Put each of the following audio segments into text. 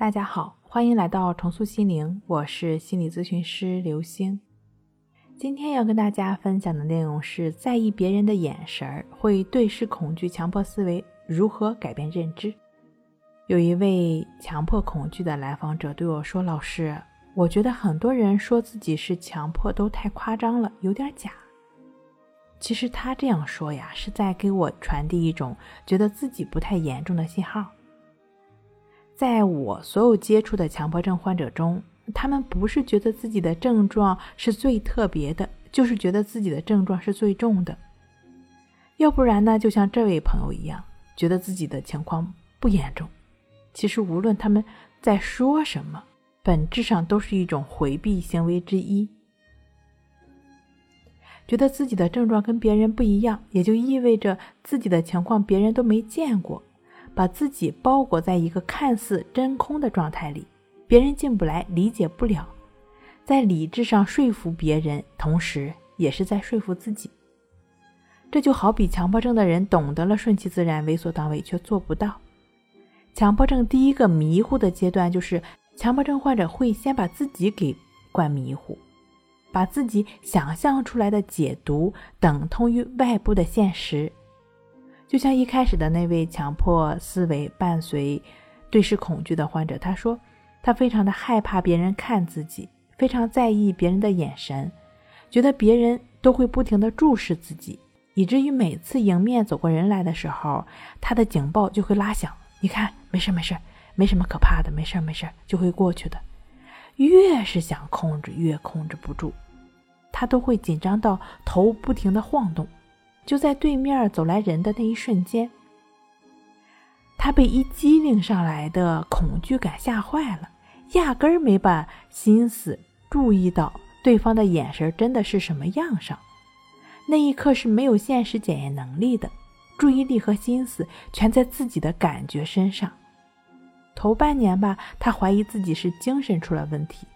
大家好，欢迎来到重塑心灵，我是心理咨询师刘星。今天要跟大家分享的内容是：在意别人的眼神儿会对视恐惧、强迫思维，如何改变认知？有一位强迫恐惧的来访者对我说：“老师，我觉得很多人说自己是强迫都太夸张了，有点假。其实他这样说呀，是在给我传递一种觉得自己不太严重的信号。”在我所有接触的强迫症患者中，他们不是觉得自己的症状是最特别的，就是觉得自己的症状是最重的。要不然呢，就像这位朋友一样，觉得自己的情况不严重。其实无论他们在说什么，本质上都是一种回避行为之一。觉得自己的症状跟别人不一样，也就意味着自己的情况别人都没见过。把自己包裹在一个看似真空的状态里，别人进不来，理解不了，在理智上说服别人，同时也是在说服自己。这就好比强迫症的人懂得了顺其自然、为所当为，却做不到。强迫症第一个迷糊的阶段，就是强迫症患者会先把自己给灌迷糊，把自己想象出来的解读等同于外部的现实。就像一开始的那位强迫思维伴随对视恐惧的患者，他说，他非常的害怕别人看自己，非常在意别人的眼神，觉得别人都会不停的注视自己，以至于每次迎面走过人来的时候，他的警报就会拉响。你看，没事没事，没什么可怕的，没事没事就会过去的。越是想控制，越控制不住，他都会紧张到头不停的晃动。就在对面走来人的那一瞬间，他被一激灵上来的恐惧感吓坏了，压根儿没把心思注意到对方的眼神真的是什么样上。那一刻是没有现实检验能力的，注意力和心思全在自己的感觉身上。头半年吧，他怀疑自己是精神出了问题，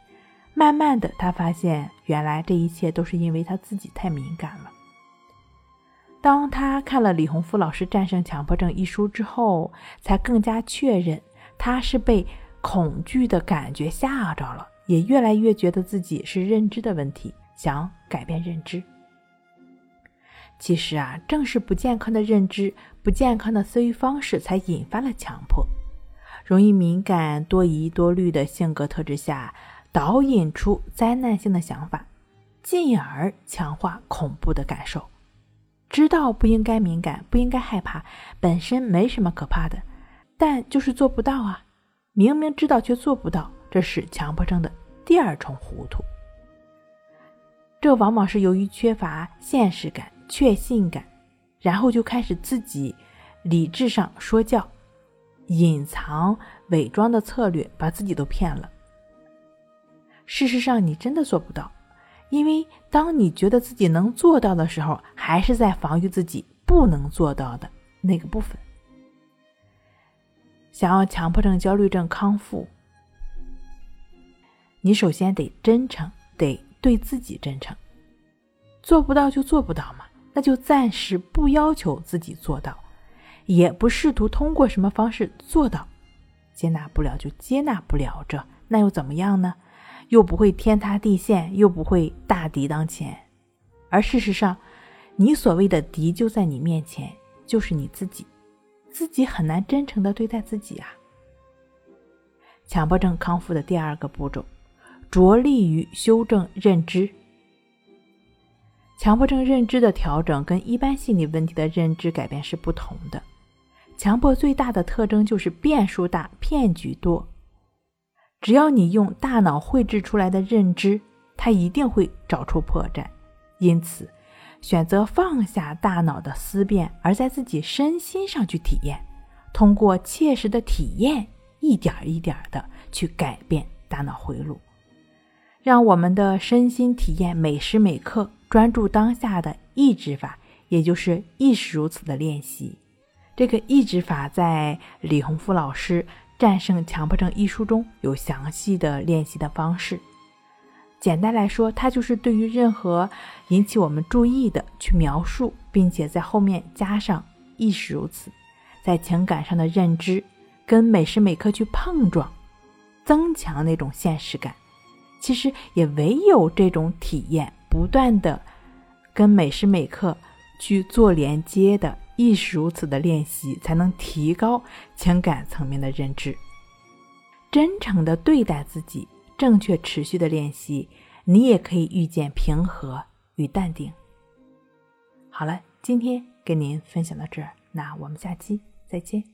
慢慢的，他发现原来这一切都是因为他自己太敏感了。当他看了李洪福老师《战胜强迫症》一书之后，才更加确认他是被恐惧的感觉吓着了，也越来越觉得自己是认知的问题，想改变认知。其实啊，正是不健康的认知、不健康的思维方式，才引发了强迫。容易敏感、多疑多虑的性格特质下，导引出灾难性的想法，进而强化恐怖的感受。知道不应该敏感，不应该害怕，本身没什么可怕的，但就是做不到啊！明明知道却做不到，这是强迫症的第二重糊涂。这往往是由于缺乏现实感、确信感，然后就开始自己理智上说教，隐藏、伪装的策略，把自己都骗了。事实上，你真的做不到。因为当你觉得自己能做到的时候，还是在防御自己不能做到的那个部分。想要强迫症、焦虑症康复，你首先得真诚，得对自己真诚。做不到就做不到嘛，那就暂时不要求自己做到，也不试图通过什么方式做到。接纳不了就接纳不了，这那又怎么样呢？又不会天塌地陷，又不会大敌当前，而事实上，你所谓的敌就在你面前，就是你自己，自己很难真诚的对待自己啊。强迫症康复的第二个步骤，着力于修正认知。强迫症认知的调整跟一般心理问题的认知改变是不同的。强迫最大的特征就是变数大，骗局多。只要你用大脑绘制出来的认知，它一定会找出破绽。因此，选择放下大脑的思辨，而在自己身心上去体验，通过切实的体验，一点一点的去改变大脑回路，让我们的身心体验每时每刻专注当下的意志法，也就是意识如此的练习。这个意志法在李洪福老师。战胜强迫症一书中有详细的练习的方式。简单来说，它就是对于任何引起我们注意的去描述，并且在后面加上亦是如此，在情感上的认知跟每时每刻去碰撞，增强那种现实感。其实也唯有这种体验，不断的跟每时每刻去做连接的，亦是如此的练习，才能提高情感层面的认知。真诚的对待自己，正确持续的练习，你也可以遇见平和与淡定。好了，今天跟您分享到这儿，那我们下期再见。